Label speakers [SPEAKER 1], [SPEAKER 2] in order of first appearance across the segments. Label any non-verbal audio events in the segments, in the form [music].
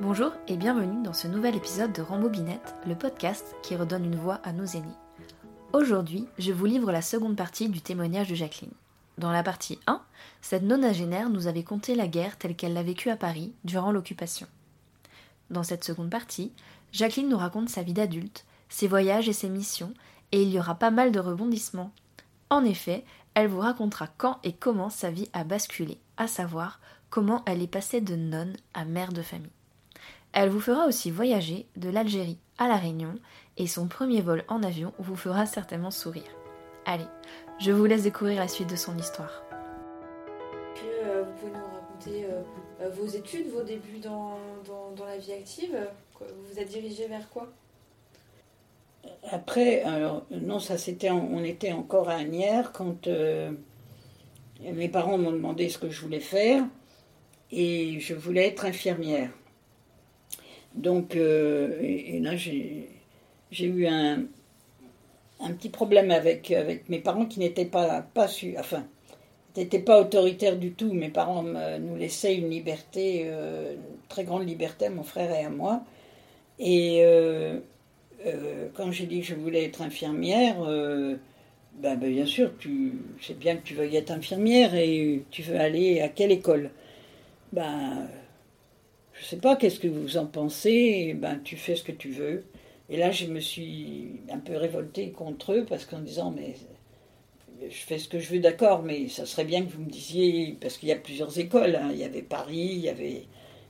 [SPEAKER 1] Bonjour et bienvenue dans ce nouvel épisode de Rambobinette, le podcast qui redonne une voix à nos aînés. Aujourd'hui, je vous livre la seconde partie du témoignage de Jacqueline. Dans la partie 1, cette nonagénaire nous avait conté la guerre telle qu'elle l'a vécue à Paris durant l'occupation. Dans cette seconde partie, Jacqueline nous raconte sa vie d'adulte, ses voyages et ses missions, et il y aura pas mal de rebondissements. En effet, elle vous racontera quand et comment sa vie a basculé, à savoir comment elle est passée de nonne à mère de famille. Elle vous fera aussi voyager de l'Algérie à La Réunion et son premier vol en avion vous fera certainement sourire. Allez, je vous laisse découvrir la suite de son histoire.
[SPEAKER 2] Euh, vous pouvez nous raconter euh, euh, vos études, vos débuts dans, dans, la vie active Vous vous êtes dirigé vers quoi?
[SPEAKER 3] Après, alors, non, ça c'était, on était encore à Agnières quand mes parents m'ont demandé ce que je voulais faire et je voulais être infirmière. Donc, euh, et, là, j'ai eu un, petit problème avec, mes parents qui n'étaient pas, pas enfin, n'étaient pas autoritaires du tout. Mes parents nous laissaient une liberté, euh, une très grande liberté à mon frère et à moi. Et euh, quand j'ai dit que je voulais être infirmière, ben, ben, bien sûr, tu sais bien que tu veux être infirmière et tu veux aller à quelle école? Ben je sais pas, qu'est-ce que vous en pensez? Ben, tu fais ce que tu veux. Et là, je me suis un peu révoltée contre eux parce qu'en disant, mais je fais ce que je veux, d'accord, mais ça serait bien que vous me disiez, parce qu'il y a plusieurs écoles. Hein. Il y avait Paris, il y avait,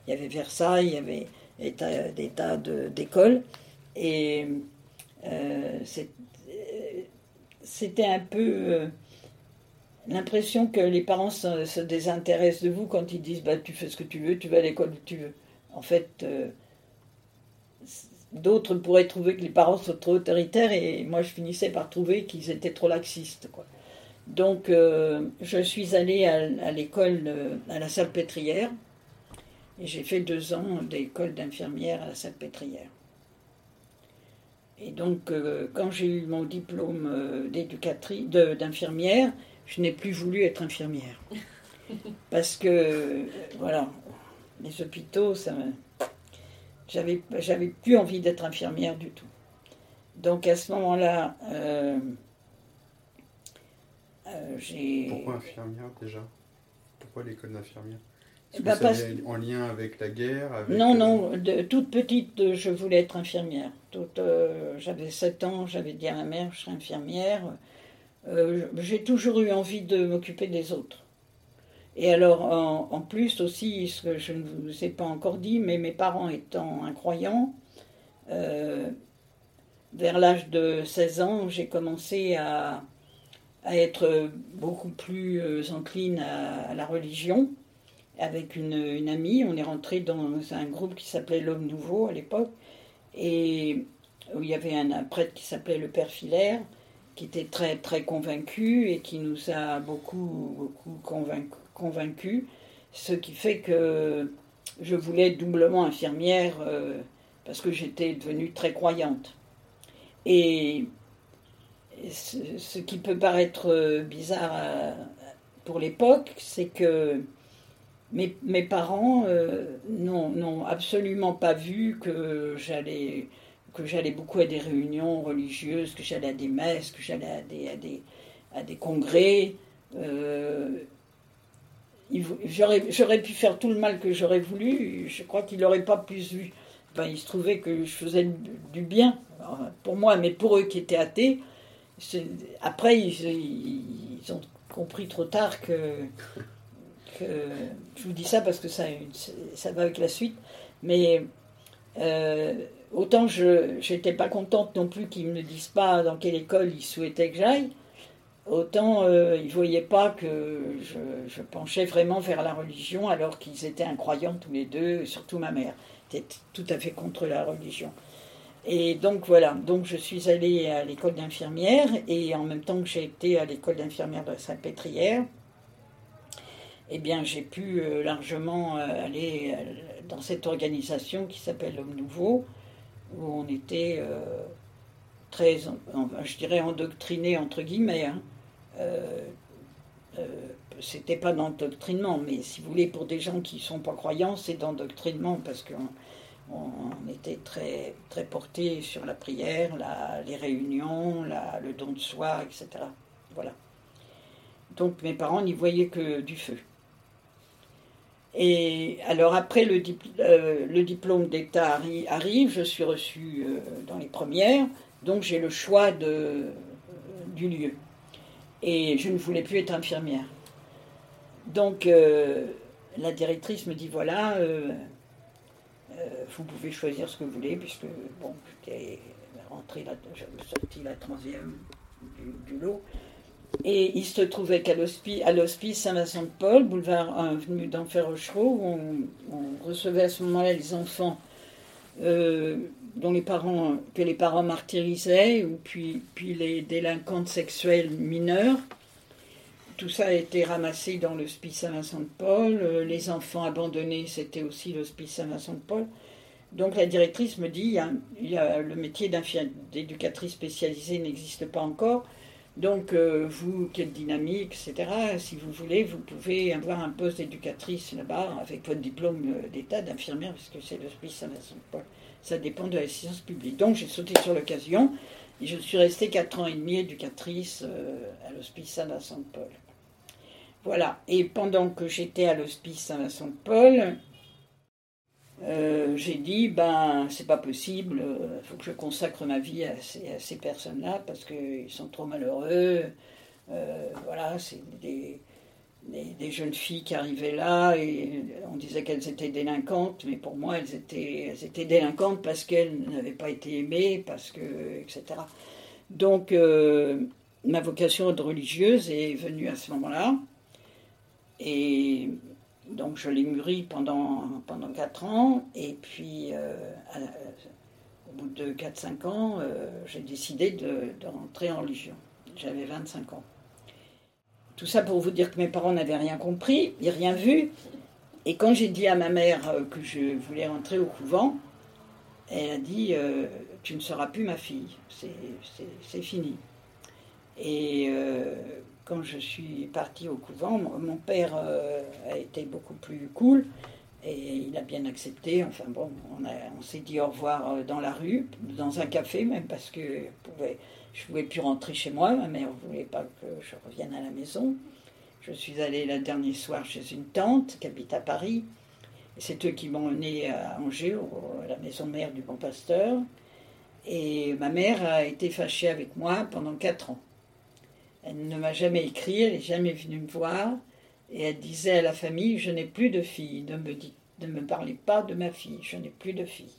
[SPEAKER 3] il y avait Versailles, il y avait des tas, d'écoles. Et euh, c'était un peu euh, l'impression que les parents se, désintéressent de vous quand ils disent bah, tu fais ce que tu veux, tu vas à l'école où tu veux. En fait, euh, d'autres pourraient trouver que les parents sont trop autoritaires et moi je finissais par trouver qu'ils étaient trop laxistes. Quoi. Donc euh, je suis allée à, l'école, euh, à la Salpêtrière et j'ai fait deux ans d'école d'infirmière à la Salpêtrière. Et donc quand j'ai eu mon diplôme d'infirmière, je n'ai plus voulu être infirmière. [laughs] Parce que, voilà, les hôpitaux, ça j'avais, j'avais plus envie d'être infirmière du tout. Donc à ce moment-là, euh,
[SPEAKER 4] euh, j'ai. Pourquoi infirmière déjà? Pourquoi l'école d'infirmière?
[SPEAKER 3] Bah,
[SPEAKER 4] en lien avec la guerre
[SPEAKER 3] Non, non, de, toute petite, je voulais être infirmière. Euh, j'avais 7 ans, j'avais dit à ma mère, je serais infirmière. J'ai toujours eu envie de m'occuper des autres. Et alors, en, plus aussi, ce que je ne vous ai pas encore dit, mais mes parents étant incroyants, euh, vers l'âge de 16 ans, j'ai commencé à, être beaucoup plus euh, encline à, la religion avec une, amie. On est rentré dans un groupe qui s'appelait L'Homme Nouveau à l'époque, et où il y avait un, prêtre qui s'appelait le Père Filaire, qui était très très convaincu et qui nous a beaucoup beaucoup convaincue, ce qui fait que je voulais être doublement infirmière euh, parce que j'étais devenue très croyante. Et ce, qui peut paraître euh, bizarre euh, pour l'époque, c'est que mes parents n'ont absolument pas vu que j'allais que j'allais beaucoup à des réunions religieuses, que j'allais à des messes, que j'allais à des, à des, à des congrès j'aurais pu faire tout le mal que j'aurais voulu, je crois qu'il n'aurait pas plus vu. Enfin, il se trouvait que je faisais du bien pour moi, mais pour eux qui étaient athées, après ils, ont compris trop tard que, je vous dis ça parce que ça, ça va avec la suite, mais euh, autant je n'étais pas contente non plus qu'ils ne me disent pas dans quelle école ils souhaitaient que j'aille, autant euh, ils ne voyaient pas que je, penchais vraiment vers la religion alors qu'ils étaient incroyants tous les deux, surtout ma mère était tout à fait contre la religion. Et donc voilà, donc je suis allée à l'école d'infirmière et en même temps que j'ai été à l'école d'infirmière de Saint-Pétrière, eh bien j'ai pu euh, largement euh, aller dans cette organisation qui s'appelle L'Homme Nouveau, où on était très, je dirais, endoctriné entre guillemets. Hein. Euh, euh, c'était pas d'endoctrinement, mais si vous voulez, pour des gens qui sont pas croyants, c'est d'endoctrinement parce qu'on on était très, très portés sur la prière, les réunions, le don de soi, etc. Voilà. Donc mes parents n'y voyaient que du feu. Et alors après le, euh, diplôme d'État arrive, je suis reçue euh, dans les premières, donc j'ai le choix euh, du lieu. Et je ne voulais plus être infirmière. Donc la directrice me dit voilà, vous pouvez choisir ce que vous voulez, puisque bon, j'étais rentrée, la, sorti la troisième du lot. Et il se trouvait qu'à l'hospice Saint-Vincent-de-Paul, boulevard 1, venu d'Enfer Rochereau, où on, recevait à ce moment-là les enfants euh, dont les parents, que les parents martyrisaient, ou puis, puis les délinquantes sexuelles mineures. Tout ça a été ramassé dans l'hospice Saint-Vincent-de-Paul. Euh, les enfants abandonnés, c'était aussi l'hospice Saint-Vincent-de-Paul. Donc la directrice me dit, le métier d'éducatrice spécialisée n'existe pas encore. Donc, euh, vous êtes dynamique, etc., si vous voulez, vous pouvez avoir un poste d'éducatrice là-bas avec votre diplôme euh, d'état d'infirmière, puisque c'est l'hospice Saint-Vincent-de-Paul. Ça dépend de l'assistance publique. Donc, j'ai sauté sur l'occasion et je suis restée 4 ans et demi éducatrice euh, à l'hospice Saint-Vincent-de-Paul. Voilà. Et pendant que j'étais à l'hospice Saint-Vincent-de-Paul, euh, j'ai dit ben c'est pas possible, il euh, faut que je consacre ma vie à ces, personnes-là parce qu'ils sont trop malheureux. Euh, voilà, c'est des, des, jeunes filles qui arrivaient là et on disait qu'elles étaient délinquantes, mais pour moi elles étaient, elles étaient délinquantes parce qu'elles n'avaient pas été aimées, parce que etc. Donc ma vocation de religieuse est venue à ce moment-là et donc je l'ai mûri pendant, pendant 4 ans, et puis euh, au bout de 4-5 ans, euh, j'ai décidé de, rentrer en religion. J'avais 25 ans. Tout ça pour vous dire que mes parents n'avaient rien compris, et rien vu. Et quand j'ai dit à ma mère euh, que je voulais rentrer au couvent, elle a dit Tu ne seras plus ma fille, c'est fini. Et quand je suis partie au couvent, mon père euh, a été beaucoup plus cool et il a bien accepté. Enfin bon, on, s'est dit au revoir euh, dans la rue, dans un café même, parce que je ne pouvais plus rentrer chez moi. Ma mère ne voulait pas que je revienne à la maison. Je suis allée le dernier soir chez une tante qui habite à Paris. C'est eux qui m'ont emmené à Angers, à la maison mère du bon pasteur. Et ma mère a été fâchée avec moi pendant quatre ans. Elle ne m'a jamais écrit, elle n'est jamais venue me voir. Et elle disait à la famille, je n'ai plus de fille, ne me, ne me parlez pas de ma fille, je n'ai plus de fille.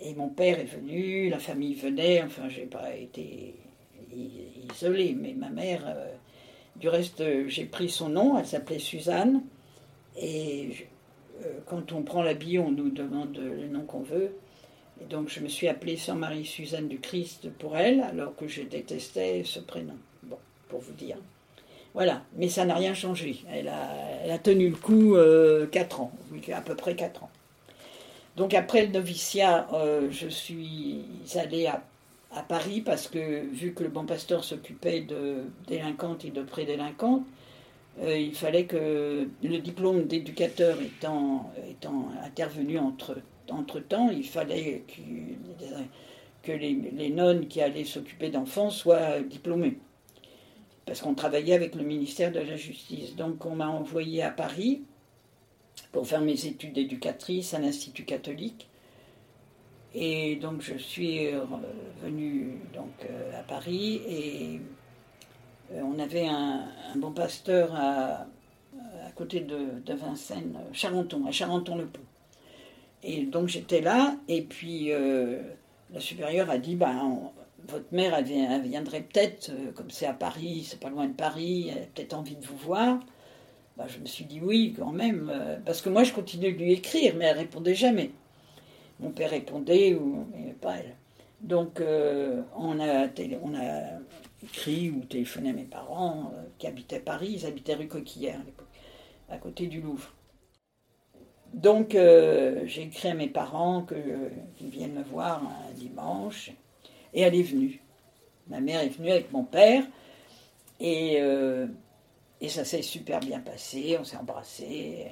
[SPEAKER 3] Et mon père est venu, la famille venait, enfin j'ai pas été isolée, mais ma mère, euh, du reste j'ai pris son nom, elle s'appelait Suzanne, et euh, quand on prend bille, on nous demande le nom qu'on veut. Et donc je me suis appelée Sœur Marie-Suzanne du Christ pour elle, alors que je détestais ce prénom. Bon, pour vous dire. Voilà, mais ça n'a rien changé. Elle a, tenu le coup euh, 4 ans, à peu près 4 ans. Donc après le noviciat, euh, je suis allée à, Paris parce que vu que le bon pasteur s'occupait de délinquantes et de prédélinquantes, euh, il fallait que le diplôme d'éducateur étant, étant intervenu entre entre-temps, il fallait que, les, nonnes qui allaient s'occuper d'enfants soient diplômées. Parce qu'on travaillait avec le ministère de la Justice. Donc on m'a envoyé à Paris pour faire mes études d'éducatrice à l'Institut catholique. Et donc je suis venue à Paris et euh, on avait un, bon pasteur à, côté de, de Vincennes, Charenton, à Charenton-le-Pont. Et donc j'étais là, et puis euh, la supérieure a dit ben, Votre mère, viendrait peut-être, euh, comme c'est à Paris, c'est pas loin de Paris, elle a peut-être envie de vous voir. Ben, je me suis dit oui, quand même, euh, parce que moi je continuais de lui écrire, mais elle répondait jamais. Mon père répondait, mais pas elle. Donc on, a on a écrit ou téléphoné à mes parents qui habitaient Paris, ils habitaient rue Coquillère à l'époque, à côté du Louvre. Donc, euh, j'ai écrit à mes parents qu'ils viennent me voir un dimanche, et elle est venue. Ma mère est venue avec mon père, et euh, Et ça s'est super bien passé, on s'est embrassés.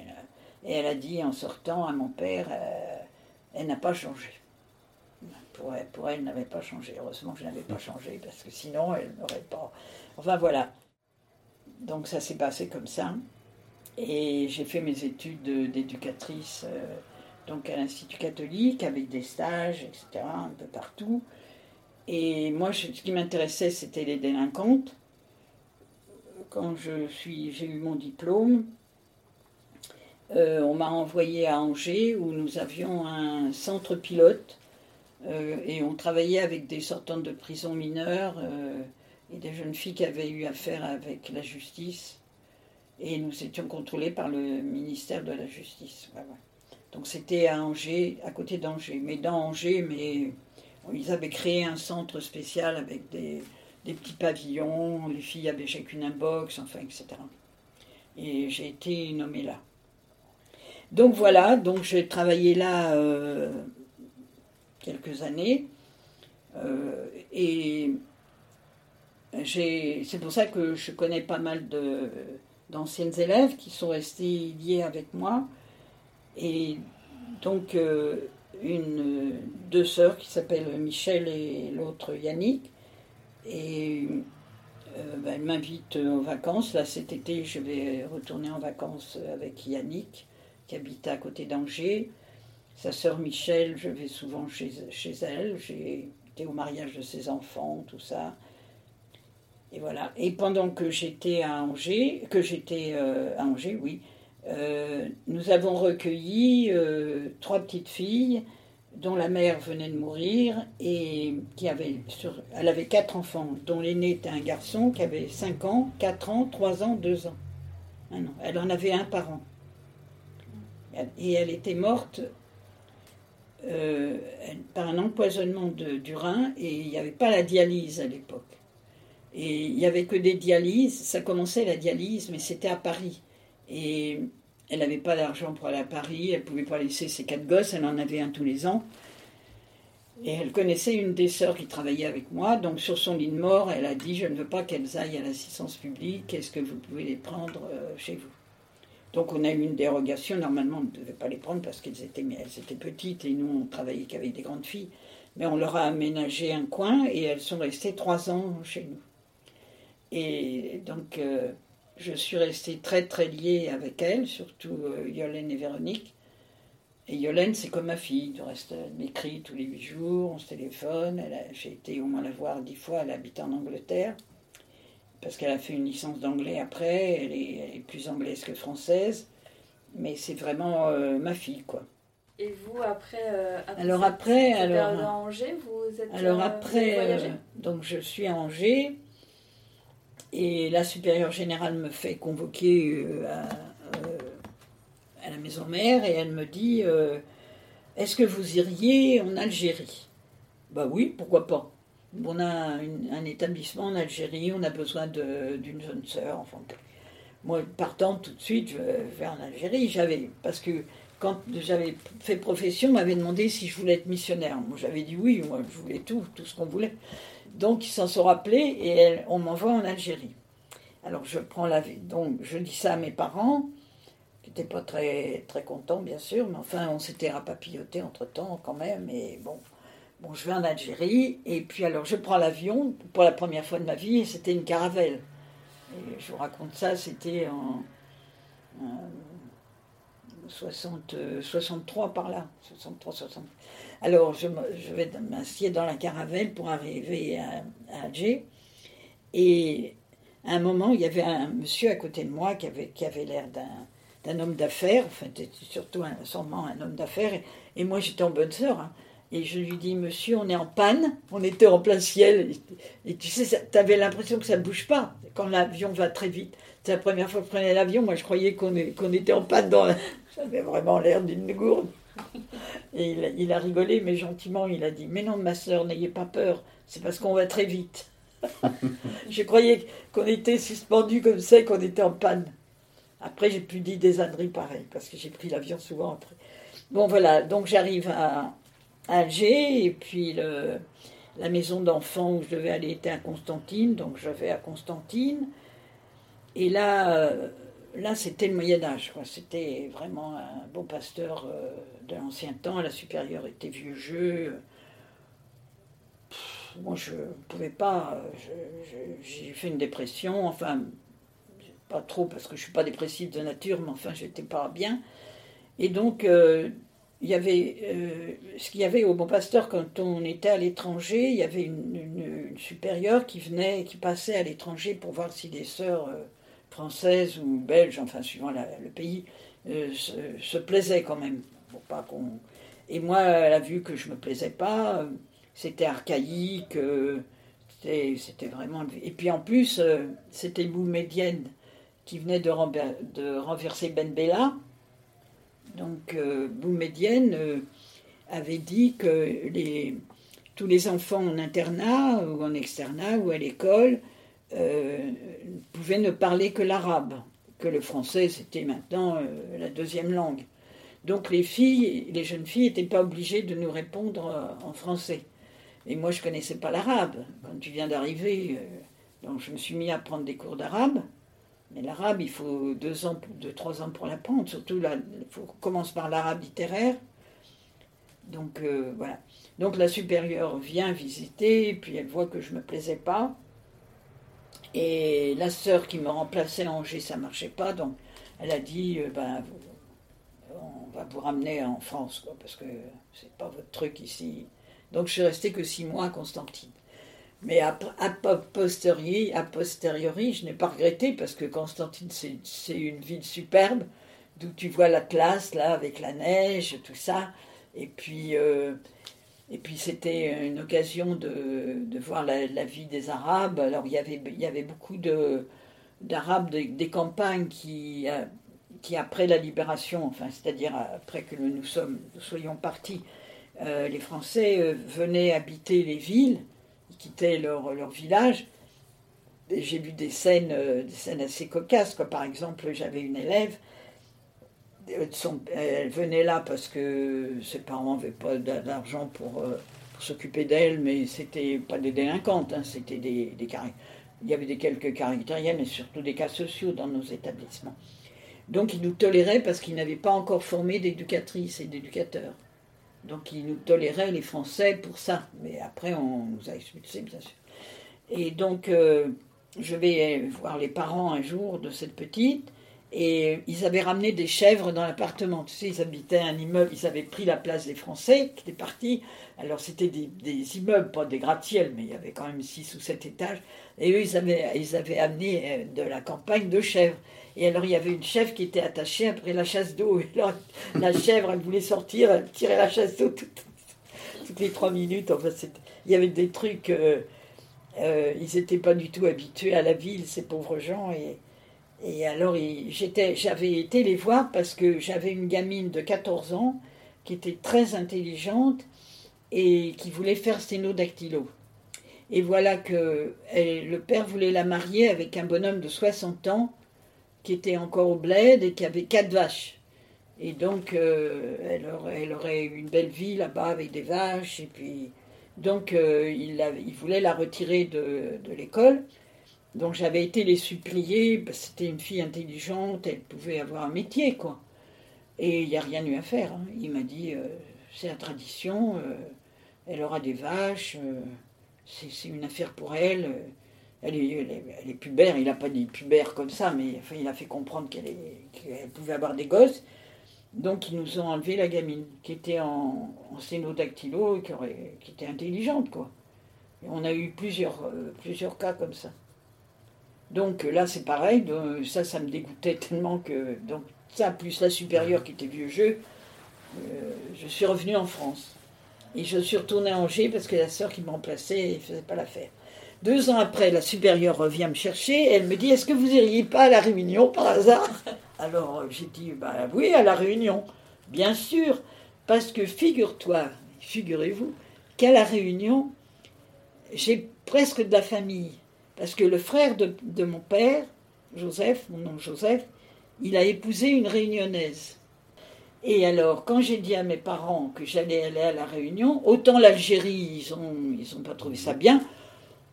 [SPEAKER 3] Et elle a dit en sortant à mon père, euh, elle n'a pas changé. Pour elle, elle, n'avait pas changé. Heureusement que je n'avais pas changé, parce que sinon, elle n'aurait pas. Enfin voilà. Donc ça s'est passé comme ça. Et j'ai fait mes études d'éducatrice euh, donc à l'Institut catholique, avec des stages, etc., un peu partout. Et moi, ce qui m'intéressait, c'était les délinquantes. Quand j'ai eu mon diplôme, euh, on m'a envoyé à Angers où nous avions un centre pilote euh, et on travaillait avec des sortantes de prison mineures et des jeunes filles qui avaient eu affaire avec la justice et nous étions contrôlés par le ministère de la Justice. Donc c'était à Angers, à côté d'Angers, mais dans Angers, mais ils avaient créé un centre spécial avec des, des petits pavillons, les filles avaient chacune un box, enfin, etc. Et j'ai été nommée là. Donc voilà, donc j'ai travaillé là euh, quelques années. Euh, et c'est pour ça que je connais pas mal d'anciennes élèves qui sont restées liées avec moi. Et donc, euh, une, deux sœurs qui s'appellent Michel et l'autre Yannick. Et ben, elles m'invitent en vacances. Là, cet été, je vais retourner en vacances avec Yannick qui habitait à côté d'Angers. Sa sœur Michel, je vais souvent chez, chez elle. J'ai été au mariage de ses enfants, tout ça. Et voilà. Et pendant que j'étais à Angers, que j'étais euh, à Angers, oui, euh, nous avons recueilli euh, trois petites filles dont la mère venait de mourir et qui avait, elle avait quatre enfants, dont l'aîné était un garçon qui avait 5 ans, 4 ans, 3 ans, 2 ans. Elle en avait un par an et elle était morte par un empoisonnement de, du rein et il n'y avait pas la dialyse à l'époque. Et il n'y avait que des dialyses, ça commençait la dialyse, mais c'était à Paris. Et elle n'avait pas d'argent pour aller à Paris, elle ne pouvait pas laisser ses quatre gosses, elle en avait un tous les ans. Et elle connaissait une des sœurs qui travaillait avec moi, donc sur son lit de mort, elle a dit Je ne veux pas qu'elles aillent à l'assistance publique, est-ce que vous pouvez les prendre euh, chez vous? Donc on a eu une dérogation. Normalement, on ne devait pas les prendre parce qu'elles étaient, elles étaient petites et nous, on travaillait qu'avec des grandes filles. Mais on leur a aménagé un coin et elles sont restées trois ans chez nous. Et donc, euh, je suis restée très très liée avec elles, surtout euh, Yolène et Véronique. Et Yolène, c'est comme ma fille. Du reste, elle m'écrit tous les huit jours, on se téléphone. J'ai été au moins la voir dix fois, elle habite en Angleterre parce qu'elle a fait une licence d'anglais après, elle est, plus anglaise que française, mais c'est vraiment euh, ma fille, quoi.
[SPEAKER 2] Et vous, après, euh,
[SPEAKER 3] alors après, alors,
[SPEAKER 2] à Angers, vous êtes
[SPEAKER 3] alors euh, après, donc je suis à Angers, et la supérieure générale me fait convoquer à, à, la maison mère, et elle me dit, est-ce que vous iriez en Algérie? Bah oui, pourquoi pas on a un établissement en Algérie, on a besoin d'une jeune sœur. Enfin, moi, partant tout de suite, je vais en Algérie. J'avais, parce que quand j'avais fait profession, on m'avait demandé si je voulais être missionnaire. Moi, j'avais dit oui, moi, je voulais tout, tout ce qu'on voulait. Donc, ils s'en sont rappelés et on m'envoie en Algérie. Alors, je prends la vie. Donc, je dis ça à mes parents, qui n'étaient pas très, très contents, bien sûr, mais enfin, on s'était rapapilloté entre temps quand même. Et bon, Bon, je vais en Algérie, et puis alors je prends l'avion pour la première fois de ma vie, et c'était une caravelle. Et je vous raconte ça, c'était en, 60, 63 par là. 63, 60. Alors je, vais m'assieds dans la caravelle pour arriver à, Alger, et à un moment, il y avait un monsieur à côté de moi qui avait, qui avait l'air d'un homme d'affaires, enfin, surtout un, sûrement un homme d'affaires, et, moi j'étais en bonne sœur. Hein. Et je lui dis, monsieur, on est en panne, on était en plein ciel. Et, tu sais, tu avais l'impression que ça ne bouge pas quand l'avion va très vite. C'est la première fois que je prenais l'avion, moi je croyais qu'on qu'on était en panne dans [laughs] J'avais vraiment l'air d'une gourde. Et il, il, a rigolé, mais gentiment, il a dit, mais non, ma soeur, n'ayez pas peur, c'est parce qu'on va très vite. [laughs] je croyais qu'on était suspendu comme ça et qu'on était en panne. Après, j'ai pu dire des âneries pareilles, parce que j'ai pris l'avion souvent après. Bon, voilà, donc j'arrive à, Alger, et puis le, la maison d'enfants où je devais aller était à Constantine, donc je vais à Constantine. Et là, euh, là c'était le Moyen Âge. C'était vraiment un bon pasteur euh, de l'ancien temps. La supérieure était vieux jeu. moi, je ne pouvais pas. J'ai fait une dépression. Enfin, pas trop parce que je ne suis pas dépressive de nature, mais enfin, j'étais pas bien. Et donc, euh, il y avait euh, ce qu'il y avait au Bon Pasteur quand on était à l'étranger, il y avait une, supérieure qui venait, qui passait à l'étranger pour voir si les sœurs euh, françaises ou belges, enfin suivant le pays, se, plaisaient quand même. pas. Et moi, elle a vu que je me plaisais pas, c'était archaïque, c'était, vraiment. Et puis en plus, c'était Médienne qui venait de, renverser Ben Bella donc euh, Boumedienne euh, avait dit que tous les enfants en internat ou en externat ou à l'école euh, pouvaient ne parler que l'arabe, que le français c'était maintenant la deuxième langue. Donc les filles, les jeunes filles n'étaient pas obligées de nous répondre en français. Et moi je connaissais pas l'arabe. Quand tu viens d'arriver, donc je me suis mis à prendre des cours d'arabe. Mais l'arabe, il faut deux ans, deux, trois ans pour l'apprendre. Surtout, là, il faut commence par l'arabe littéraire. Donc, euh, voilà. Donc, la supérieure vient visiter, puis elle voit que je ne me plaisais pas. Et la sœur qui me remplaçait à Angers, ça ne marchait pas. Donc, elle a dit euh, ben, on va vous ramener en France, parce que c'est pas votre truc ici. Donc, je suis restée que six mois à Constantine. Mais a, posteriori, a posteriori, je n'ai pas regretté parce que Constantine, c'est une ville superbe, d'où tu vois la classe, là, avec la neige, tout ça. Et puis, euh, et puis c'était une occasion de, de voir la, vie des Arabes. Alors, il y avait, il y avait beaucoup d'Arabes des, campagnes qui, euh, qui, après la libération, enfin, c'est-à-dire après que nous, soyons partis, euh, les Français venaient habiter les villes quittaient leur, leur village. J'ai vu des scènes, euh, des scènes assez cocasses. Par exemple, j'avais une élève, euh, elle venait là parce que ses parents n'avaient pas d'argent pour, euh, pour s'occuper d'elle, mais c'était pas des délinquantes, hein, c'était des, des il y avait des quelques caractériels, mais surtout des cas sociaux dans nos établissements. Donc ils nous toléraient parce qu'ils n'avaient pas encore formé d'éducatrices et d'éducateurs. Donc ils nous toléraient, les Français, pour ça. Mais après, on nous a expulsés, bien sûr. Et donc, euh, je vais voir les parents un jour de cette petite, et ils avaient ramené des chèvres dans l'appartement. Tu sais, ils habitaient un immeuble, ils avaient pris la place des Français qui étaient partis. Alors, c'était des, immeubles, pas des gratte-ciel, mais il y avait quand même six ou sept étages. Et eux, ils avaient, amené euh, de la campagne deux chèvres. Et alors, il y avait une chèvre qui était attachée après la chasse d'eau. Et alors, la chèvre, elle voulait sortir, elle tirait la chasse d'eau toutes, les trois minutes. Enfin, il y avait des trucs. Euh, euh, ils n'étaient pas du tout habitués à la ville, ces pauvres gens. Et, et alors, j'avais été les voir parce que j'avais une gamine de 14 ans qui était très intelligente et qui voulait faire sténodactylo. Et voilà que le père voulait la marier avec un bonhomme de 60 ans qui était encore au bled et qui avait quatre vaches. Et donc, euh, elle, aurait, elle, une belle vie là-bas avec des vaches. Et puis, donc, euh, il, voulait la retirer de l'école. Donc, j'avais été les supplier. C'était une fille intelligente, elle pouvait avoir un métier, quoi. Et il n'y a rien eu à faire. Hein. Il m'a dit euh, c'est la tradition, elle aura des vaches, c'est une affaire pour elle elle est, pubère, il n'a pas dit pubère comme ça, mais il a fait comprendre qu'elle pouvait avoir des gosses. Donc ils nous ont enlevé la gamine, qui était en, en qui, était intelligente, quoi. Et on a eu plusieurs, euh, plusieurs cas comme ça. Donc là, c'est pareil, ça, ça me dégoûtait tellement que... Donc ça, plus la supérieure qui était vieux jeu, euh, je suis revenue en France. Et je suis retournée à Angers parce que la sœur qui me remplaçait ne faisait pas l'affaire. Deux ans après, la supérieure revient me chercher elle me dit Est-ce que vous iriez pas à la réunion par hasard? [laughs] Alors euh, j'ai dit bah, Oui, à la réunion. Bien sûr, parce que figure-toi, figurez-vous, qu'à la réunion, j'ai presque de la famille. Parce que le frère de, mon père, Joseph, mon nom Joseph, il a épousé une réunionnaise. Et alors, quand j'ai dit à mes parents que j'allais aller à la Réunion, autant l'Algérie, ils n'ont ils ont pas trouvé ça bien,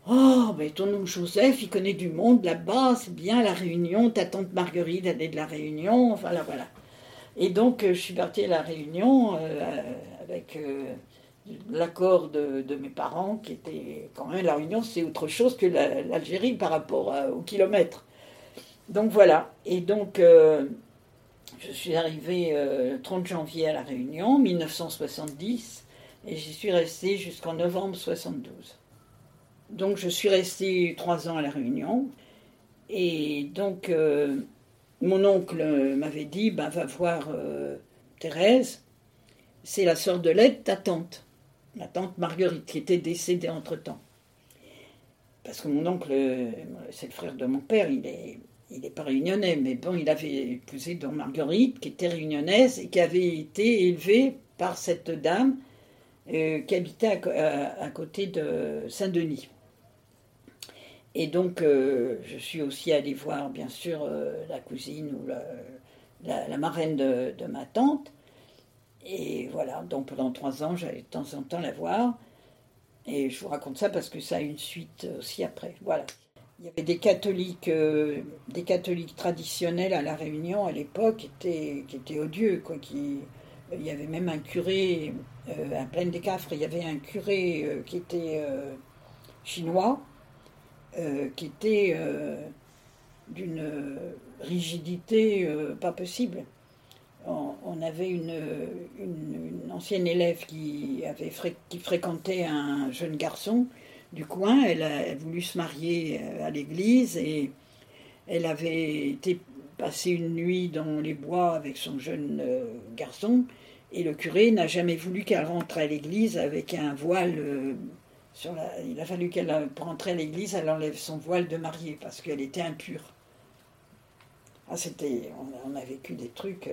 [SPEAKER 3] Oh, mais ton oncle Joseph, il connaît du monde là-bas, c'est bien la Réunion, ta tante Marguerite, elle est de la Réunion, enfin là, voilà. Et donc, euh, je suis partie à la Réunion euh, avec euh, l'accord de, mes parents, qui était quand même la Réunion, c'est autre chose que la- l'Algérie par rapport à- au kilomètre. Donc voilà. Et donc, euh, je suis arrivée euh, le 30 janvier à la Réunion, 1970, et j'y suis restée jusqu'en novembre 72. Donc, je suis restée trois ans à la Réunion. Et donc, euh, mon oncle m'avait dit ben, va voir Thérèse, c'est la sœur de l'aide, ta tante, ma tante Marguerite, qui était décédée entre-temps. Parce que mon oncle, euh, c'est le frère de mon père, il est, il n'est pas réunionnais, mais bon, il avait épousé donc Marguerite, qui était réunionnaise et qui avait été élevée par cette dame euh, qui habitait à, côté de Saint-Denis. Et donc, euh, je suis aussi allée voir, bien sûr, la cousine ou la, marraine de ma tante. Et voilà, donc pendant trois ans, j'allais de temps en temps la voir. Et je vous raconte ça parce que ça a une suite aussi après. Voilà. Il y avait des catholiques, euh, des catholiques traditionnels à la Réunion à l'époque qui étaient, odieux. Il y avait même un curé euh, à Plaine des Cafres, il y avait un curé euh, qui était euh, chinois, qui était d'une rigidité pas possible. On, avait une, ancienne élève qui, fréquentait un jeune garçon du coin. Elle a, voulu se marier euh, à l'église et elle avait été une nuit dans les bois avec son jeune euh, garçon. Et le curé n'a jamais voulu qu'elle rentre à l'église avec un voile. euh, il a fallu qu'elle, pour à l'église, elle enlève son voile de mariée parce qu'elle était impure. Ah, c'était, on, a- vécu des trucs.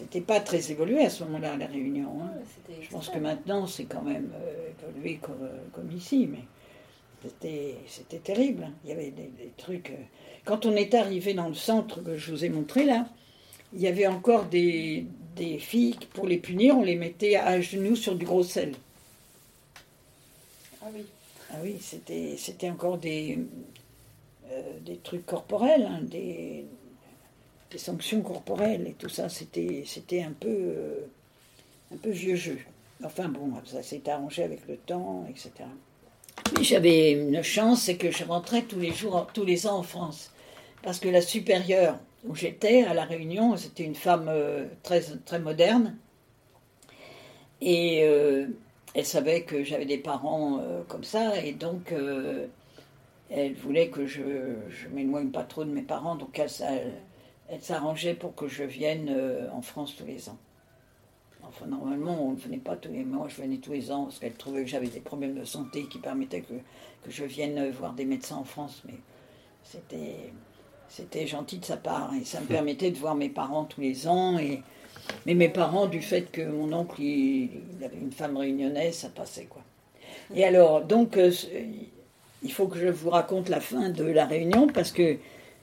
[SPEAKER 3] C'était pas très évolué à ce moment-là, la Réunion. hein. Je pense que maintenant, c'est quand même euh, évolué comme, comme ici, mais c'était, terrible. hein. Il y avait des, des trucs. euh. Quand on est arrivé dans le centre que je vous ai montré là, il y avait encore des, des filles, qui, pour les punir, on les mettait à genoux sur du gros sel.
[SPEAKER 2] Ah oui.
[SPEAKER 3] Ah oui, c'était, c'était encore des, euh, des trucs corporels, hein, des, des sanctions corporelles et tout ça. C'était, c'était un peu, euh, un peu vieux jeu. Enfin bon, ça s'est arrangé avec le temps, etc. Mais j'avais une chance, c'est que je rentrais tous les jours, tous les ans en France. Parce que la supérieure où j'étais, à La Réunion, c'était une femme euh, très, très moderne. Et euh, elle savait que j'avais des parents comme ça, et donc elle voulait que je ne m'éloigne pas trop de mes parents, donc elle, s'a- elle s'arrangeait pour que je vienne euh, en France tous les ans. Enfin, normalement, on ne venait pas tous les mois, je venais tous les ans, parce qu'elle trouvait que j'avais des problèmes de santé qui permettaient que, que je vienne voir des médecins en France, mais c'était, gentil de sa part, et ça me permettait de voir mes parents tous les ans, et, mais mes parents, du fait que mon oncle, il, il avait une femme réunionnaise, ça passait, quoi. Et alors, donc, euh, il faut que je vous raconte la fin de la réunion, parce que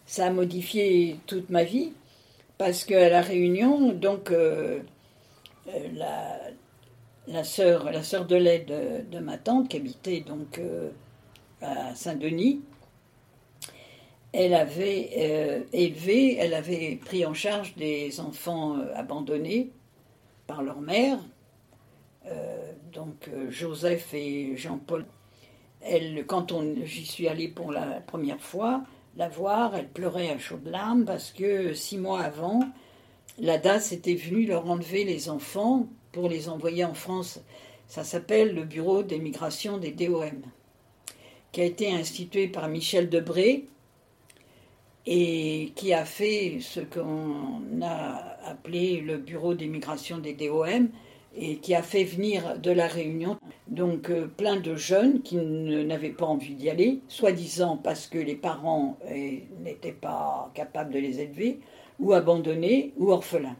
[SPEAKER 3] ça a modifié toute ma vie, parce qu'à la réunion, donc, euh, euh, la, sœur, la sœur de lait de, ma tante, qui habitait donc euh, à Saint-Denis, elle avait élevé, elle avait pris en charge des enfants abandonnés par leur mère, donc Joseph et Jean-Paul. Elle, quand j'y suis allée pour la première fois, la voir, elle pleurait à chaudes larmes parce que six mois avant, la DAS était venue leur enlever les enfants pour les envoyer en France. Ça s'appelle le Bureau d'émigration des DOM, qui a été institué par Michel Debré et qui a fait ce qu'on a appelé le Bureau d'émigration des DOM et qui a fait venir de la Réunion donc euh, plein de jeunes qui n'avaient pas envie d'y aller, soi-disant parce que les parents euh, n'étaient pas capables de les élever, ou abandonnés, ou orphelins.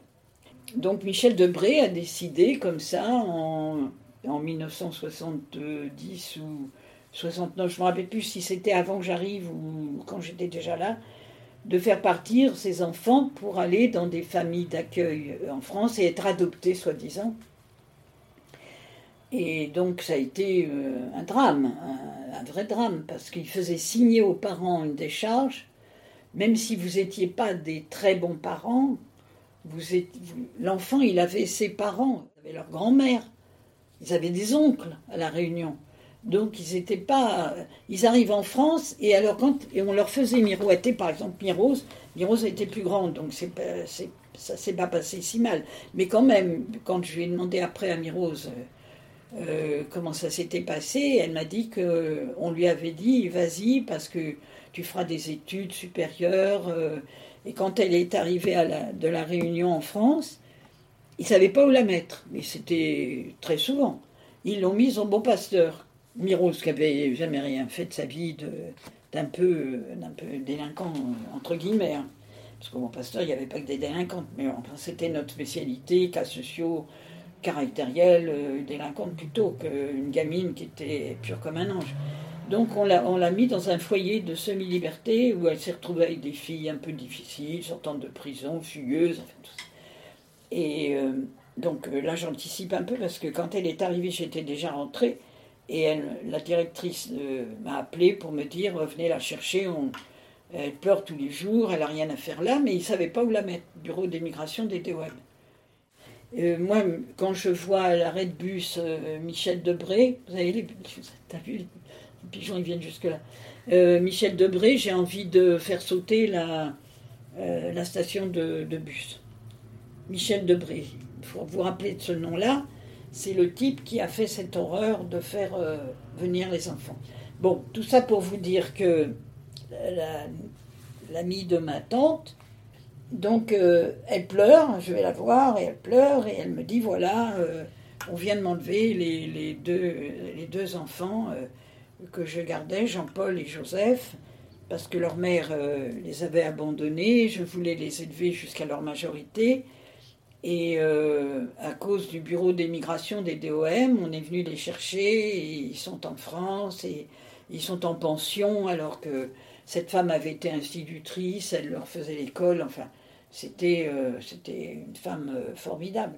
[SPEAKER 3] Donc Michel Debré a décidé comme ça en, en 1970 ou 69, je ne me rappelle plus si c'était avant que j'arrive ou quand j'étais déjà là, de faire partir ces enfants pour aller dans des familles d'accueil en France et être adoptés, soi-disant. Et donc ça a été euh, un drame, un, vrai drame, parce qu'il faisait signer aux parents une décharge, même si vous n'étiez pas des très bons parents, l'enfant il avait ses parents, il avait leur grand-mère, ils avaient des oncles à la Réunion. Donc ils étaient pas, ils arrivent en France et alors quand et on leur faisait miroiter, par exemple Mirose, Mirose était plus grande, donc c'est pas, c'est- ça s'est pas passé si mal. Mais quand même, quand je lui ai demandé après à Mirose euh, comment ça s'était passé, elle m'a dit que on lui avait dit vas-y parce que tu feras des études supérieures. euh, et quand elle est arrivée de la Réunion en France, ils ne savaient pas où la mettre, mais c'était très souvent. Ils l'ont mise au Bon Pasteur. Mirose, qui avait jamais rien fait de sa vie, d'un peu, peu délinquant, entre guillemets. hein. Parce qu'au Bon Pasteur, il n'y avait pas que des délinquantes, mais enfin, c'était notre spécialité, cas sociaux, caractériels, euh, délinquante plutôt qu'une gamine qui était pure comme un ange. Donc on l'a, on mis dans un foyer de semi-liberté où elle s'est retrouvée avec des filles un peu difficiles, sortant de prison, fugueuses, enfin tout ça. Et euh, donc euh, là j'anticipe un peu parce que quand elle est arrivée, j'étais déjà rentrée et elle, la directrice m'a appelé pour me dire venez la chercher, on- elle pleure tous les jours, elle n'a rien à faire là, mais ils ne savaient pas où la mettre, bureau d'émigration des DOM. Euh, moi, quand je vois l'arrêt de bus euh, Michel Debré, vous avez les vu, les pigeons ils viennent jusque-là. Euh, Michel Debré, j'ai envie de faire sauter la, station de, de bus. Michel Debré, il faut vous rappeler de ce nom-là, c'est le type qui a fait cette horreur de faire venir les enfants. Bon, tout ça pour vous dire que la- l'amie de ma tante, donc euh, elle pleure, je vais la voir et elle pleure et elle me dit voilà, euh, on vient de m'enlever les, les deux, les deux enfants euh, que je gardais, Jean-Paul et Joseph, parce que leur mère les avait abandonnés, je voulais les élever jusqu'à leur majorité. Et à cause du bureau d'émigration des DOM, on est venu les chercher et ils sont en France et ils sont en pension alors que cette femme avait été institutrice, elle leur faisait l'école, enfin c'était euh, c'était une femme euh, formidable.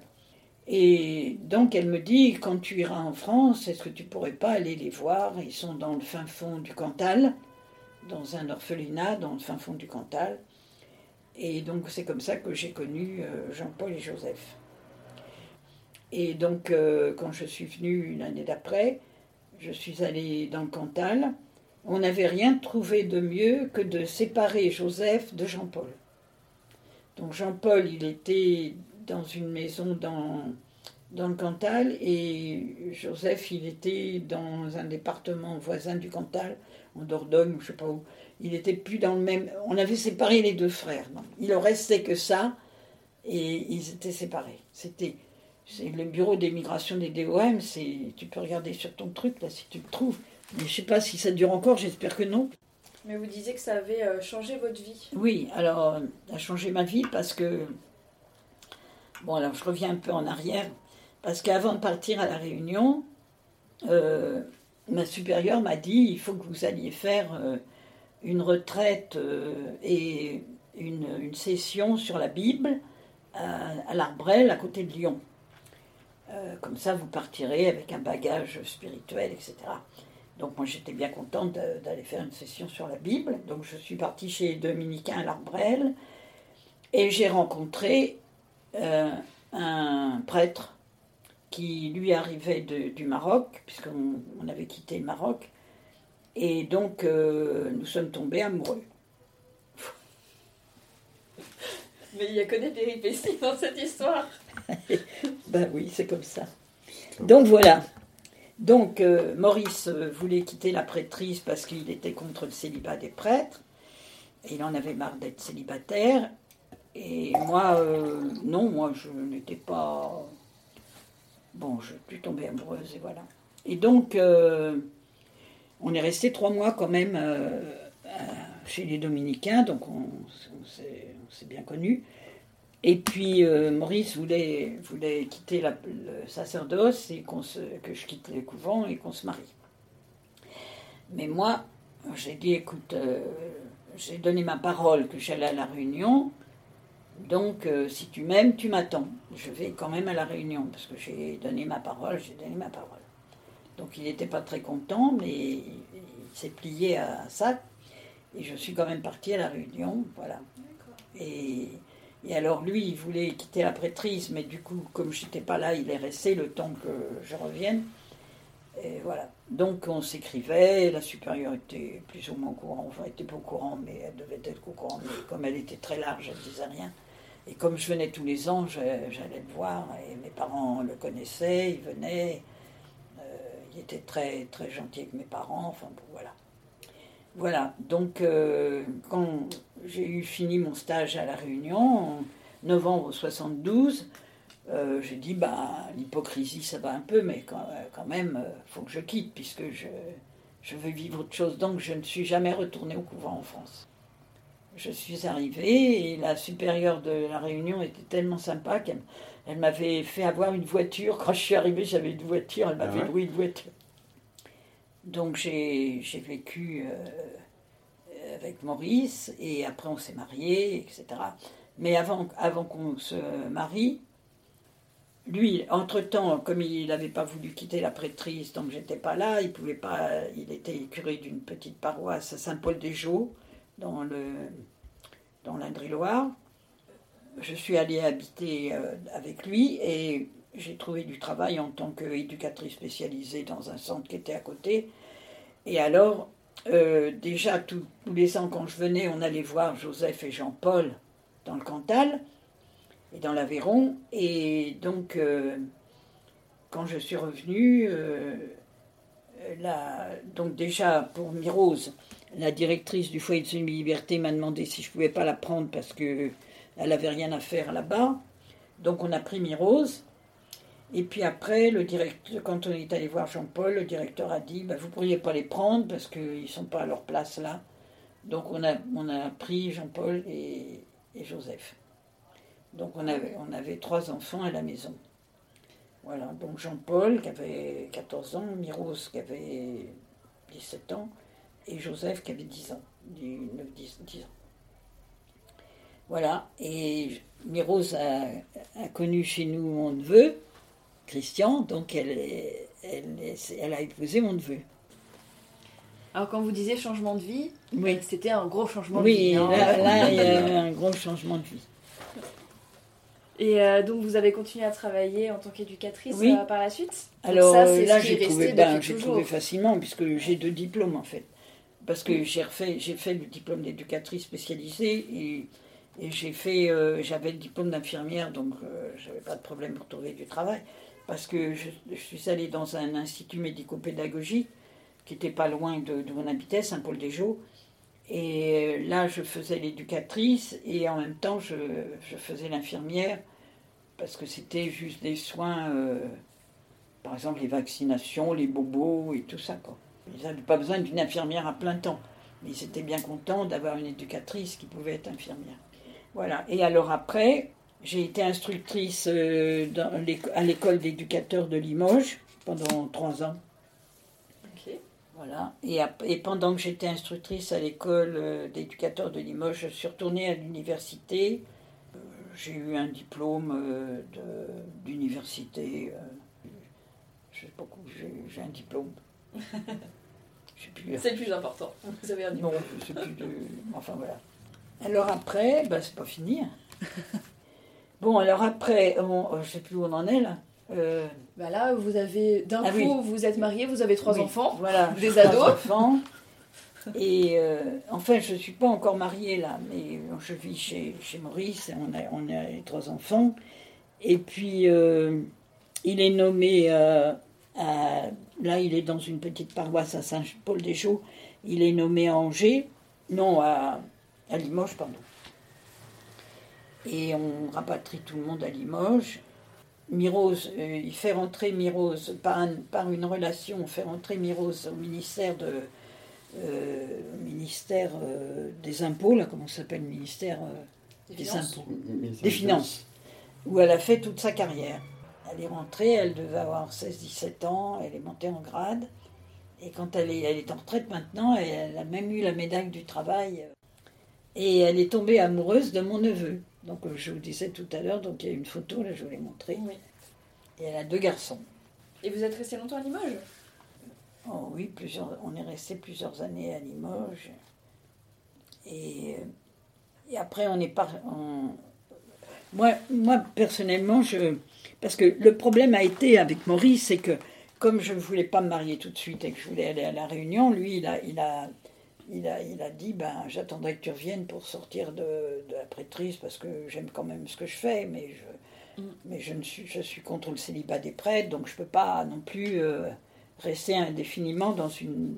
[SPEAKER 3] Et donc elle me dit, quand tu iras en France, est-ce que tu pourrais pas aller les voir? Ils sont dans le fin fond du Cantal, dans un orphelinat dans le fin fond du Cantal. Et donc c'est comme ça que j'ai connu euh, Jean-Paul et Joseph. Et donc quand je suis venue l'année d'après, je suis allée dans le Cantal. On n'avait rien trouvé de mieux que de séparer Joseph de Jean-Paul. Donc Jean-Paul, il était dans une maison dans, dans le Cantal et Joseph, il était dans un département voisin du Cantal, en Dordogne, ou je sais pas où. Il était plus dans le même. On avait séparé les deux frères. Il en restait que ça et ils étaient séparés. C'était le bureau d'émigration des DOM. Tu peux regarder sur ton truc là si tu le trouves. Mais je sais pas si ça dure encore. J'espère que non.
[SPEAKER 2] Mais vous disiez que ça avait euh, changé votre vie.
[SPEAKER 3] Oui, alors, euh, ça a changé ma vie parce que. Bon, alors je reviens un peu en arrière. Parce qu'avant de partir à La Réunion, euh, ma supérieure m'a dit il faut que vous alliez faire euh, une retraite euh, et une, session sur la Bible à, à l'Arbrel, à côté de Lyon. Euh, comme ça, vous partirez avec un bagage spirituel, etc. Donc moi j'étais bien contente d'aller faire une session sur la Bible. Donc je suis partie chez les Dominicains à l'Arbrel et j'ai rencontré euh, un prêtre qui lui arrivait de- du Maroc, puisqu'on on avait quitté le Maroc. Et donc euh, nous sommes tombés amoureux. [laughs]
[SPEAKER 2] Mais il y a que des péripéties dans cette histoire. [laughs]
[SPEAKER 3] Ben oui, c'est comme ça. Donc voilà. Donc euh, Maurice euh, voulait quitter la prêtrise parce qu'il était contre le célibat des prêtres. Et il en avait marre d'être célibataire. Et moi, euh, non, moi je n'étais pas. Bon, je suis tombée amoureuse et voilà. Et donc, on est resté trois mois quand même chez les Dominicains, donc on, on s'est bien connus. Et puis euh, Maurice voulait, voulait quitter le sacerdoce et qu'on se- que je quitte le couvent et qu'on se marie. Mais moi, j'ai dit, écoute, euh, j'ai donné ma parole que j'allais à la réunion, Donc, euh, si tu m'aimes, tu m'attends. Je vais quand même à la réunion, parce que j'ai donné ma parole, j'ai donné ma parole. Donc, il n'était pas très content, mais il, s'est plié à ça. Et je suis quand même partie à la réunion, voilà. Et, et, alors, lui, il voulait quitter la prêtrise, mais du coup, comme je n'étais pas là, il est resté le temps que je revienne. Et voilà. Donc on s'écrivait, la supérieure était plus ou moins au courant, enfin elle était pas au courant, mais elle devait être au courant, mais comme elle était très large, elle disait rien. Et comme je venais tous les ans, j'allais le voir, et mes parents le connaissaient, ils venaient, euh, il était très, très gentil avec mes parents, enfin bon, voilà. Voilà, donc euh, quand j'ai eu fini mon stage à La Réunion, en novembre 72, euh, j'ai dit, bah, l'hypocrisie, ça va un peu, mais quand, quand même, il euh, faut que je quitte, puisque je, je veux vivre autre chose. Donc, je ne suis jamais retournée au couvent en France. Je suis arrivée et la supérieure de la Réunion était tellement sympa qu'elle elle, m'avait fait avoir une voiture. Quand je suis arrivée, j'avais une voiture, elle m'avait ah loué une voiture. Donc, j'ai vécu euh, avec Maurice et après, on s'est mariés, etc. Mais avant, avant qu'on se marie, lui, entre-temps, comme il n'avait pas voulu quitter la prêtrise, donc j'étais pas là, il pouvait pas, il était curé d'une petite paroisse à Saint-Paul-des-Jaux, dans le dans l'Indre-et-Loire. Je suis allée habiter euh, avec lui et j'ai trouvé du travail en tant qu'éducatrice spécialisée dans un centre qui était à côté. Et alors, euh, déjà tous les ans quand je venais, on allait voir Joseph et Jean-Paul dans le Cantal et dans l'Aveyron. Et donc, euh, quand je suis revenue, euh, donc déjà pour Mirose, la directrice du foyer de semi-liberté m'a demandé si je pouvais pas la prendre parce qu'elle n'avait rien à faire là-bas. Donc on a pris Mirose. Et puis après, le directeur, quand on est allé voir Jean-Paul, le directeur a dit bah, Vous ne pourriez pas les prendre parce qu'ils ne sont pas à leur place là. Donc on a, on a pris Jean-Paul et Joseph. Donc on avait, on avait trois enfants à la maison. Voilà, donc Jean-Paul qui avait 14 ans, Mirose qui avait 17 ans, et Joseph qui avait 10 ans, 9, 10, 10 ans. Voilà, et Mirose a, connu chez nous mon neveu, Christian, donc elle, elle, elle a épousé mon neveu.
[SPEAKER 1] Alors quand vous disiez changement de vie, oui. c'était un gros changement de vie. Oui,
[SPEAKER 3] hein. là, il y a un gros changement de vie.
[SPEAKER 1] Et euh, donc vous avez continué à travailler en tant qu'éducatrice euh, par la suite?
[SPEAKER 3] Alors euh, là, j'ai trouvé, ben, trouvé, facilement, puisque j'ai deux diplômes en fait. Parce que j'ai j'ai fait le diplôme d'éducatrice spécialisée et, et j'ai fait, j'avais le diplôme d'infirmière, donc j'avais pas de problème pour trouver du travail. Parce que je, suis allée dans un institut médico-pédagogique qui était pas loin de, de mon habitat, Saint-Paul-des-Jaux. Et là, je faisais l'éducatrice et en même temps, je, faisais l'infirmière parce que c'était juste des soins, euh, par exemple les vaccinations, les bobos et tout ça. Ils n'avaient pas besoin d'une infirmière à plein temps, mais ils étaient bien contents d'avoir une éducatrice qui pouvait être infirmière. Voilà. Et alors après, j'ai été instructrice euh, dans à l'école d'éducateurs de Limoges pendant trois ans. Voilà. Et, et, pendant que j'étais instructrice à l'école euh, d'éducateurs de Limoges, je suis retournée à l'université j'ai eu un diplôme euh, d'université. Euh, je sais pas j'ai un diplôme. [laughs]
[SPEAKER 1] C'est le plus important. Vous avez un diplôme.
[SPEAKER 3] Non, plus de. Enfin voilà. Alors après, bah, c'est pas fini. [laughs] Bon, alors après, on, euh, je sais plus où on en est là.
[SPEAKER 1] Bah là, vous avez d'un ah coup, vous êtes marié, vous avez trois enfants,
[SPEAKER 3] voilà,
[SPEAKER 1] des ados.
[SPEAKER 3] Enfants. Et euh, enfin, je ne suis pas encore mariée là, mais je vis chez, chez Maurice, on a, on a trois enfants. Et puis, euh, il est nommé, euh, à, là, il est dans une petite paroisse à Saint-Paul-des-Chaux. Il est nommé à Angers, non, à, à Limoges, pardon. Et on rapatrie tout le monde à Limoges. Mirose, il fait rentrer Mirose, par, par une relation, on fait rentrer Mirose au ministère de, euh, ministère euh, des impôts, là, comment ça s'appelle, ministère euh, des, impôts, des finances, où elle a fait toute sa carrière. Elle est rentrée, elle devait avoir 16-17 ans, elle est montée en grade, et quand elle est, elle est en retraite maintenant, elle a même eu la médaille du travail. Et elle est tombée amoureuse de mon neveu. Donc euh, je vous disais tout à l'heure, donc il y a une photo, là je vous l'ai montrée.
[SPEAKER 2] Oui.
[SPEAKER 3] Et elle a deux garçons.
[SPEAKER 2] Et vous êtes resté longtemps à Limoges?
[SPEAKER 3] Oh oui, plusieurs, on est resté plusieurs années à Limoges. Et, et après, on est par. on- Moi, moi, personnellement, je. Parce que le problème a été avec Maurice, c'est que comme je ne voulais pas me marier tout de suite et que je voulais aller à la Réunion, lui, il a, il a, il a, il a dit ben, j'attendrai que tu reviennes pour sortir de, de la prêtrise parce que j'aime quand même ce que je fais, mais je,
[SPEAKER 2] Mm.
[SPEAKER 3] mais je, ne suis, je suis contre le célibat des prêtres, donc je ne peux pas non plus euh, rester indéfiniment dans une,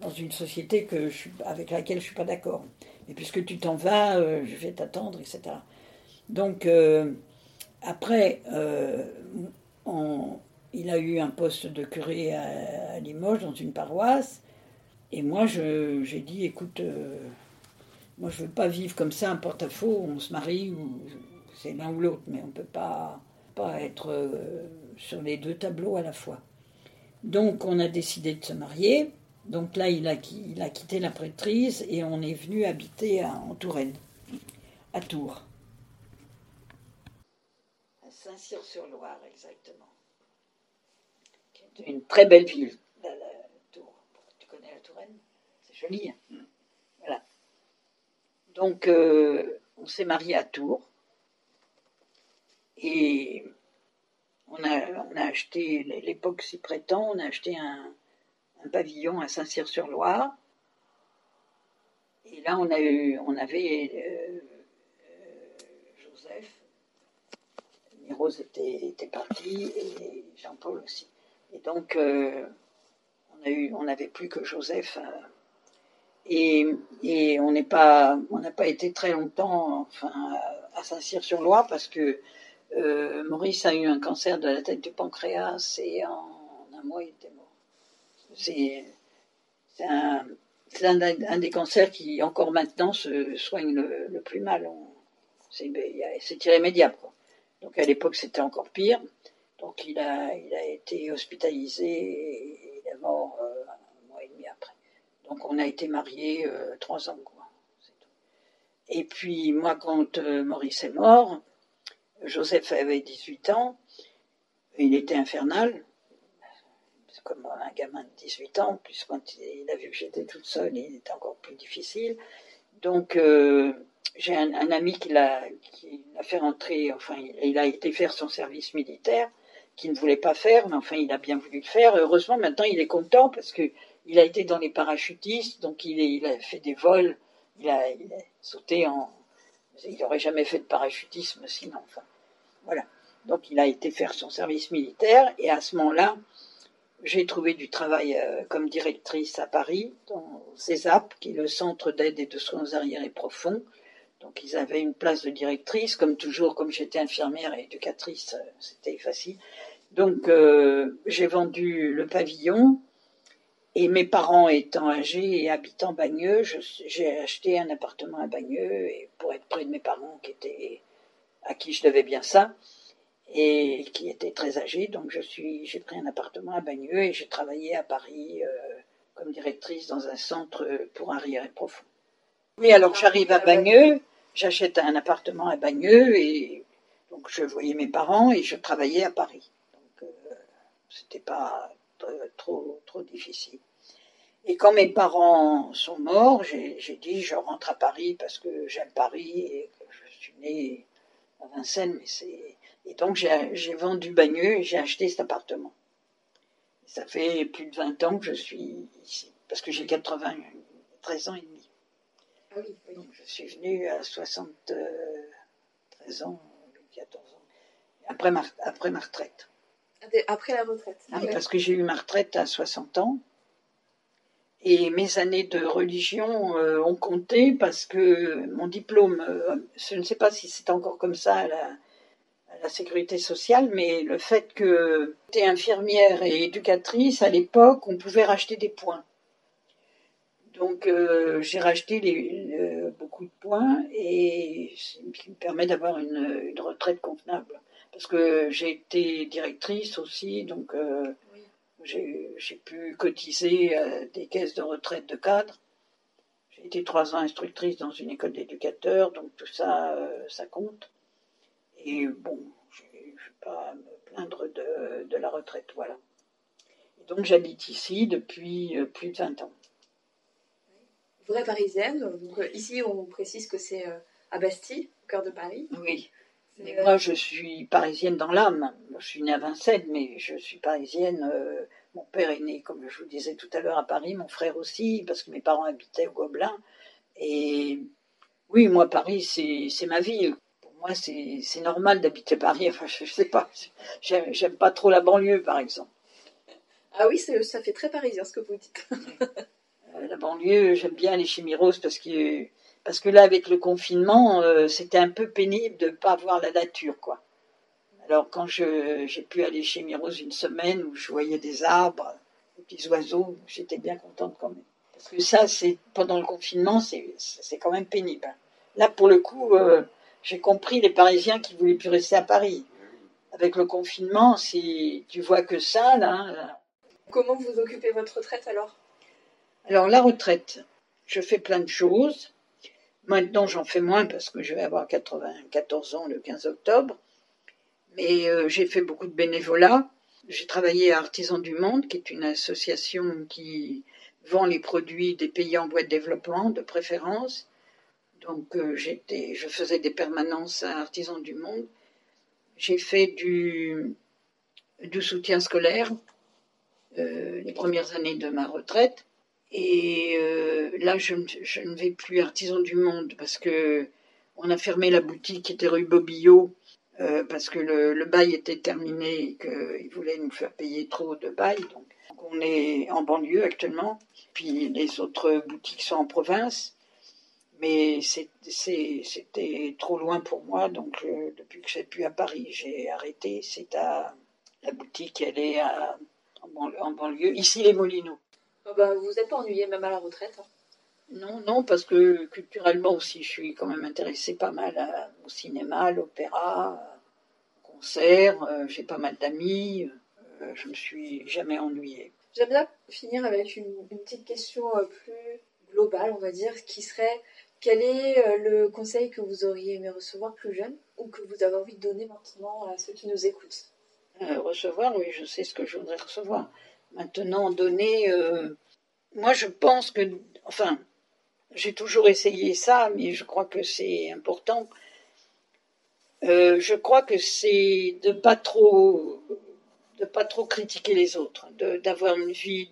[SPEAKER 3] dans une société que je avec laquelle je ne suis pas d'accord. Et puisque tu t'en vas, euh, je vais t'attendre, etc. Donc, euh, après, on- il a eu un poste de curé à, à Limoges, dans une paroisse. Et moi, j'ai dit, écoute, euh, moi, je veux pas vivre comme ça, un porte-à-faux, on se marie, c'est l'un ou l'autre, mais on peut pas, pas être euh, sur les deux tableaux à la fois. Donc, on a décidé de se marier. Donc là, il a, quitté la prêtrise et on est venu habiter en Touraine, à Tours. À Saint-Cyr-sur-Loire, exactement. Une très belle ville, la, la Tours. Tu connais la Touraine C'est Donc, euh, on s'est marié à Tours. Et on a, on a acheté, l'époque s'y prétend, on a acheté un, pavillon à Saint-Cyr-sur-Loire. Et là, on, a eu, on avait euh, Joseph, Mirose était, parti et Jean-Paul aussi. Et donc, euh, on a eu, on n'avait plus que Joseph. Et, on n'a pas été très longtemps, à Saint-Cyr-sur-Loire parce que euh, Maurice a eu un cancer de la tête du pancréas et en un mois il était mort. C'est un, des cancers qui encore maintenant se soigne le, plus mal. On- C'est irrémédiable. Donc à l'époque c'était encore pire. Donc il a, été hospitalisé il est mort euh, un mois et demi après. Donc on a été mariés euh, trois ans. Quoi. Et puis moi quand euh, Maurice est mort, Joseph avait 18 ans, il était infernal, comme un gamin de 18 ans, puis quand il a vu que j'étais toute seule, il était encore plus difficile. Donc euh, j'ai un, ami qui l'a fait rentrer, enfin il, il a été faire son service militaire, qui ne voulait pas faire, mais enfin il a bien voulu le faire. Heureusement maintenant il est content parce que il a été dans les parachutistes, donc il, a fait des vols, il a, sauté en... Il n'aurait jamais fait de parachutisme sinon. Voilà. Donc il a été faire son service militaire et à ce moment-là, j'ai trouvé du travail euh, comme directrice à Paris, dans CESAP, qui est le Centre d'aide et de soins arriérés profonds. Donc ils avaient une place de directrice, comme toujours, comme j'étais infirmière et éducatrice, euh, c'était facile. Donc euh, j'ai vendu le pavillon et mes parents étant âgés et habitant Bagneux, j'ai acheté un appartement à Bagneux pour être près de mes parents à qui je devais bien ça et qui étaient très âgés. Donc j'ai pris un appartement à Bagneux et j'ai travaillé à Paris euh, comme directrice dans un centre pour arriérés profonds. Oui, alors j'arrive à Bagneux, j'achète un appartement à Bagneux et donc je voyais mes parents et je travaillais à Paris. Donc euh, c'était pas trop trop difficile. Et quand mes parents sont morts, j'ai dit je rentre à Paris parce que j'aime Paris et que je suis née à Vincennes, mais c'est et donc j'ai j'ai vendu Bagneux et j'ai acheté cet appartement. Ça fait plus de 20 ans que je suis ici parce que j'ai 93 ans et demi.
[SPEAKER 2] Ah oui, oui.
[SPEAKER 3] Donc je suis venue à 73 ans, 14 ans, après ma, après ma retraite.
[SPEAKER 2] Après la retraite.
[SPEAKER 3] Ah parce que j'ai eu ma retraite à 60 ans. Et mes années de religion euh, ont compté parce que mon diplôme, euh, je ne sais pas si c'est encore comme ça à la, à la sécurité sociale, mais le fait que j'étais infirmière et éducatrice, à l'époque, on pouvait racheter des points. Donc euh, j'ai racheté les- le- beaucoup de points et ce qui me permet d'avoir une, une retraite convenable. Parce que j'ai été directrice aussi, donc euh,
[SPEAKER 2] Oui.
[SPEAKER 3] j'ai pu cotiser euh, des caisses de retraite de cadre. J'ai été trois ans instructrice dans une école d'éducateurs, donc tout ça, euh, ça compte. Et bon, je ne vais pas me plaindre de, de la retraite, voilà. Et donc j'habite ici depuis euh, plus de 20 ans.
[SPEAKER 2] Vraie parisienne, donc ici on précise que c'est à Bastille, au cœur de Paris.
[SPEAKER 3] Oui. Moi, je suis parisienne dans l'âme. Je suis née à Vincennes, mais je suis parisienne. euh, mon père est né, comme je vous disais tout à l'heure, à Paris, mon frère aussi, parce que mes parents habitaient au Gobelin. Et oui, moi, Paris, c'est ma ville. Pour moi, c'est normal d'habiter Paris. Enfin, je, je sais pas. J'aime pas trop la banlieue, par exemple.
[SPEAKER 2] Ah oui, ça fait très parisien ce que vous dites.
[SPEAKER 3] Euh, la banlieue, j'aime bien aller chez Miros parce que, parce que là, avec le confinement, euh, c'était un peu pénible de ne pas voir la nature, quoi. Alors, quand j'ai pu aller chez Miros une semaine où je voyais des arbres, des petits oiseaux, j'étais bien contente quand même. Parce que ça, c'est pendant le confinement, c'est c'est quand même pénible. Là, pour le coup, euh, j'ai compris les Parisiens qui voulaient plus rester à Paris. Avec le confinement, si tu vois que ça, là,
[SPEAKER 2] Comment vous occupez votre retraite alors?
[SPEAKER 3] Alors la retraite, je fais plein de choses. Maintenant, j'en fais moins parce que je vais avoir 94 ans le 15 octobre. Mais euh, j'ai fait beaucoup de bénévolat. J'ai travaillé à Artisans du Monde, qui est une association qui vend les produits des pays en voie de développement, de préférence. Donc, euh, je faisais des permanences à Artisans du Monde. J'ai fait du, du soutien scolaire euh, les premières années de ma retraite. Et euh, là, je, ne- vais plus Artisan du Monde parce que on a fermé la boutique qui était rue Bobillot euh, parce que le, bail était terminé et qu'ils voulaient nous faire payer trop de bail. Donc, on est en banlieue actuellement. Puis les autres boutiques sont en province. Mais c'était trop loin pour moi. Donc euh, depuis que je suis plus à Paris, j'ai arrêté. C'est à la boutique, elle est en, banlieue, en banlieue. Ici, les Molinos.
[SPEAKER 2] Bah, Vous n'êtes pas ennuyé même à la retraite. hein?
[SPEAKER 3] Non, non, parce que culturellement aussi, je suis quand même intéressée pas mal à- au cinéma, à l'opéra, au concert. euh, J'ai pas mal d'amis. euh, je me suis jamais ennuyée.
[SPEAKER 2] J'aime bien finir avec une, une petite question euh, plus globale, on va dire, qui serait quel est euh, le conseil que vous auriez aimé recevoir plus jeune ou que vous avez envie de donner maintenant à ceux qui nous écoutent?
[SPEAKER 3] Euh, recevoir, oui, je sais ce que je voudrais recevoir. Maintenant, donner, euh, moi je pense que, enfin, j'ai toujours essayé ça, mais je crois que c'est important. Euh, je crois que c'est de pas trop, de pas trop critiquer les autres, d'avoir une vie,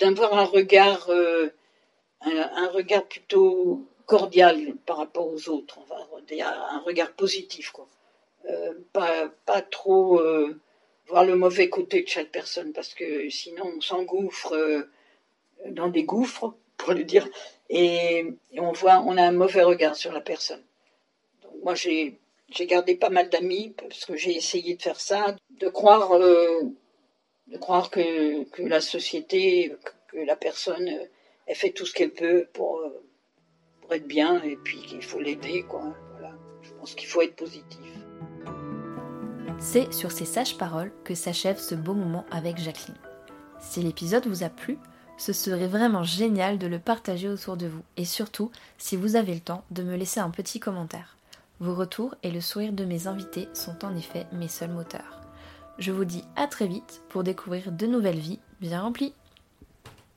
[SPEAKER 3] d'avoir un regard, euh, un, regard plutôt cordial par rapport aux autres, dire un regard positif, quoi. Pas, trop voir le mauvais côté de chaque personne parce que sinon on s'engouffre euh, dans des gouffres pour le dire et, on voit on a un mauvais regard sur la personne. Donc moi j'ai gardé pas mal d'amis parce que j'ai essayé de faire ça de croire euh, de croire que, la société que, la personne elle fait tout ce qu'elle peut pour euh, pour être bien et puis qu'il faut l'aider quoi. Voilà. Je pense qu'il faut être positif
[SPEAKER 1] C'est sur ces sages paroles que s'achève ce beau moment avec Jacqueline. Si l'épisode vous a plu, ce serait vraiment génial de le partager autour de vous et surtout, si vous avez le temps, de me laisser un petit commentaire. Vos retours et le sourire de mes invités sont en effet mes seuls moteurs. Je vous dis à très vite pour découvrir de nouvelles vies bien remplies.